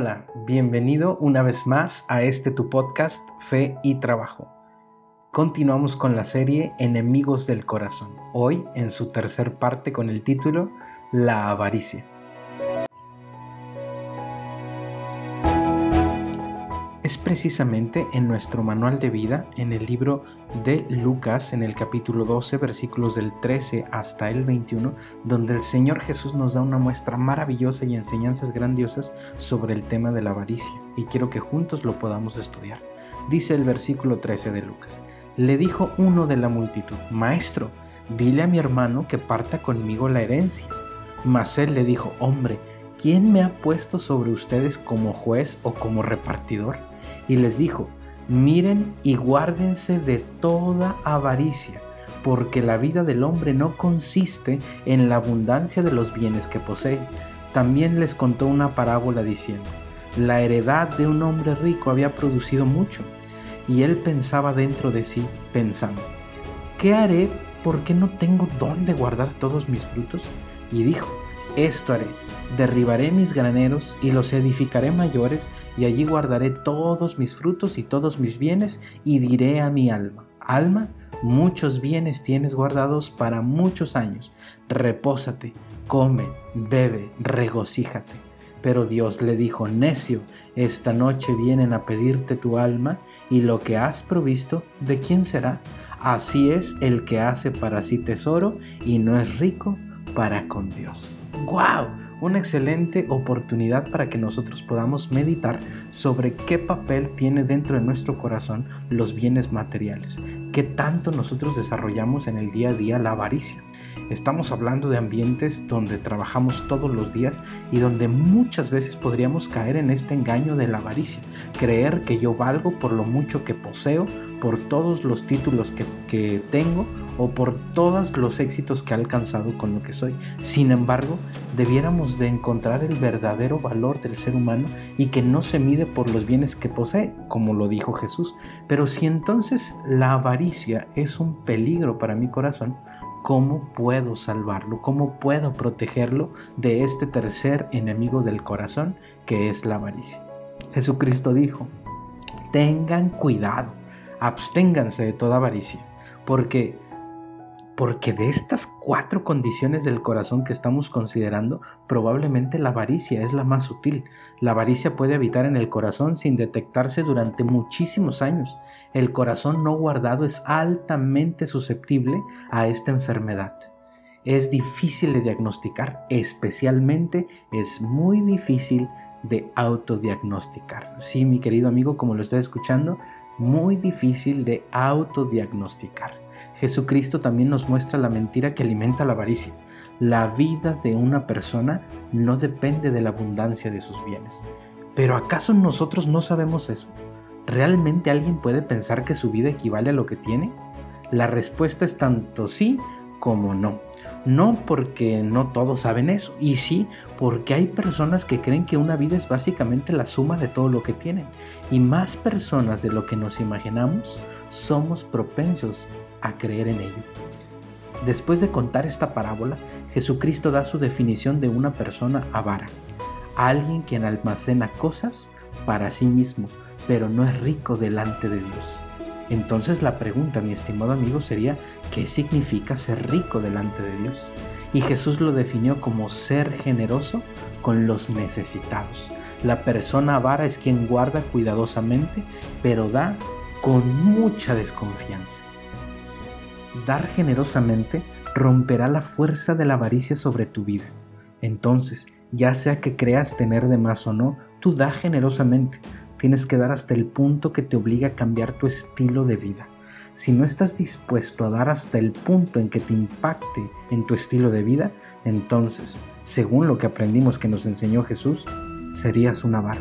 Hola, bienvenido una vez más a este tu podcast Fe y Trabajo. Continuamos con la serie Enemigos del Corazón, hoy en su tercer parte con el título La avaricia. Es precisamente en nuestro manual de vida, en el libro de Lucas, en el capítulo 12, versículos del 13 hasta el 21, donde el Señor Jesús nos da una muestra maravillosa y enseñanzas grandiosas sobre el tema de la avaricia, y quiero que juntos lo podamos estudiar. Dice el versículo 13 de Lucas, le dijo uno de la multitud, Maestro, dile a mi hermano que parta conmigo la herencia. Mas él le dijo, Hombre, ¿quién me ha puesto sobre ustedes como juez o como repartidor? y les dijo, miren y guárdense de toda avaricia, porque la vida del hombre no consiste en la abundancia de los bienes que posee. También les contó una parábola diciendo, la heredad de un hombre rico había producido mucho, y él pensaba dentro de sí, pensando, ¿qué haré porque no tengo dónde guardar todos mis frutos? Y dijo, esto haré derribaré mis graneros y los edificaré mayores, y allí guardaré todos mis frutos y todos mis bienes, y diré a mi alma, alma, muchos bienes tienes guardados para muchos años, repósate, come, bebe, regocíjate. Pero Dios le dijo, necio, esta noche vienen a pedirte tu alma, y lo que has provisto, ¿de quién será? Así es el que hace para sí tesoro y no es rico para con Dios. ¡Wow! Una excelente oportunidad para que nosotros podamos meditar sobre qué papel tiene dentro de nuestro corazón los bienes materiales, qué tanto nosotros desarrollamos en el día a día la avaricia. Estamos hablando de ambientes donde trabajamos todos los días y donde muchas veces podríamos caer en este engaño de la avaricia, creer que yo valgo por lo mucho que poseo, por todos los títulos que, que tengo o por todos los éxitos que he alcanzado con lo que soy. Sin embargo, debiéramos de encontrar el verdadero valor del ser humano y que no se mide por los bienes que posee, como lo dijo Jesús. Pero si entonces la avaricia es un peligro para mi corazón, ¿cómo puedo salvarlo? ¿Cómo puedo protegerlo de este tercer enemigo del corazón que es la avaricia? Jesucristo dijo, tengan cuidado, absténganse de toda avaricia, porque porque de estas cuatro condiciones del corazón que estamos considerando, probablemente la avaricia es la más sutil. La avaricia puede habitar en el corazón sin detectarse durante muchísimos años. El corazón no guardado es altamente susceptible a esta enfermedad. Es difícil de diagnosticar, especialmente es muy difícil de autodiagnosticar. Sí, mi querido amigo, como lo está escuchando, muy difícil de autodiagnosticar. Jesucristo también nos muestra la mentira que alimenta la avaricia. La vida de una persona no depende de la abundancia de sus bienes. Pero ¿acaso nosotros no sabemos eso? ¿Realmente alguien puede pensar que su vida equivale a lo que tiene? La respuesta es tanto sí como no. No porque no todos saben eso, y sí porque hay personas que creen que una vida es básicamente la suma de todo lo que tienen. Y más personas de lo que nos imaginamos somos propensos a creer en ello. Después de contar esta parábola, Jesucristo da su definición de una persona avara, alguien quien almacena cosas para sí mismo, pero no es rico delante de Dios. Entonces la pregunta, mi estimado amigo, sería, ¿qué significa ser rico delante de Dios? Y Jesús lo definió como ser generoso con los necesitados. La persona avara es quien guarda cuidadosamente, pero da con mucha desconfianza. Dar generosamente romperá la fuerza de la avaricia sobre tu vida. Entonces, ya sea que creas tener de más o no, tú da generosamente. Tienes que dar hasta el punto que te obliga a cambiar tu estilo de vida. Si no estás dispuesto a dar hasta el punto en que te impacte en tu estilo de vida, entonces, según lo que aprendimos que nos enseñó Jesús, serías un avaro.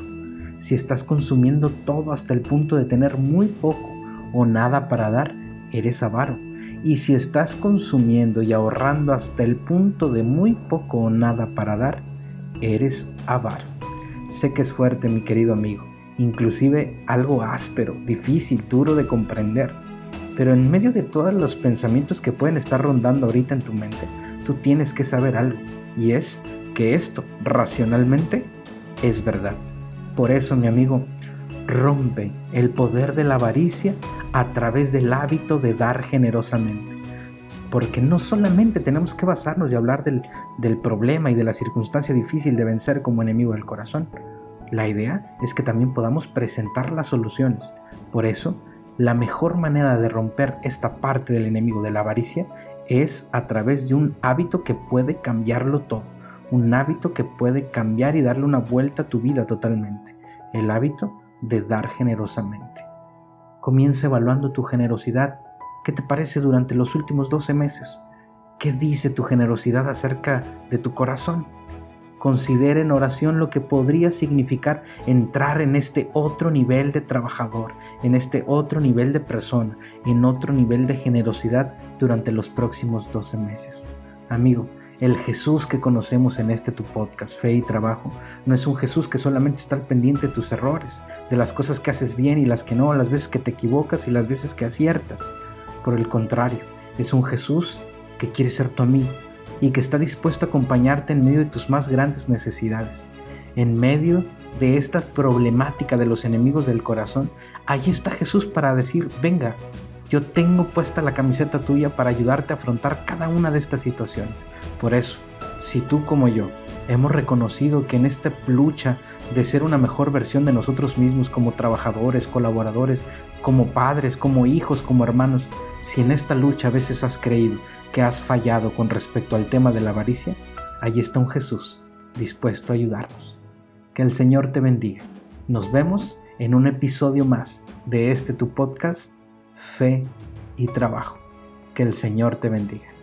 Si estás consumiendo todo hasta el punto de tener muy poco o nada para dar, eres avaro. Y si estás consumiendo y ahorrando hasta el punto de muy poco o nada para dar, eres avaro. Sé que es fuerte, mi querido amigo, inclusive algo áspero, difícil, duro de comprender. Pero en medio de todos los pensamientos que pueden estar rondando ahorita en tu mente, tú tienes que saber algo, y es que esto, racionalmente, es verdad. Por eso, mi amigo, rompe el poder de la avaricia a través del hábito de dar generosamente. Porque no solamente tenemos que basarnos y hablar del, del problema y de la circunstancia difícil de vencer como enemigo del corazón. La idea es que también podamos presentar las soluciones. Por eso, la mejor manera de romper esta parte del enemigo de la avaricia es a través de un hábito que puede cambiarlo todo, un hábito que puede cambiar y darle una vuelta a tu vida totalmente, el hábito de dar generosamente. Comienza evaluando tu generosidad. ¿Qué te parece durante los últimos 12 meses? ¿Qué dice tu generosidad acerca de tu corazón? Considera en oración lo que podría significar entrar en este otro nivel de trabajador, en este otro nivel de persona, en otro nivel de generosidad durante los próximos 12 meses. Amigo, el Jesús que conocemos en este tu podcast, Fe y Trabajo, no es un Jesús que solamente está al pendiente de tus errores, de las cosas que haces bien y las que no, las veces que te equivocas y las veces que aciertas. Por el contrario, es un Jesús que quiere ser tu amigo y que está dispuesto a acompañarte en medio de tus más grandes necesidades. En medio de esta problemática de los enemigos del corazón, ahí está Jesús para decir, venga, yo tengo puesta la camiseta tuya para ayudarte a afrontar cada una de estas situaciones. Por eso, si tú como yo hemos reconocido que en esta lucha de ser una mejor versión de nosotros mismos como trabajadores, colaboradores, como padres, como hijos, como hermanos, si en esta lucha a veces has creído que has fallado con respecto al tema de la avaricia, ahí está un Jesús dispuesto a ayudarnos. Que el Señor te bendiga. Nos vemos en un episodio más de este tu podcast fe y trabajo. Que el Señor te bendiga.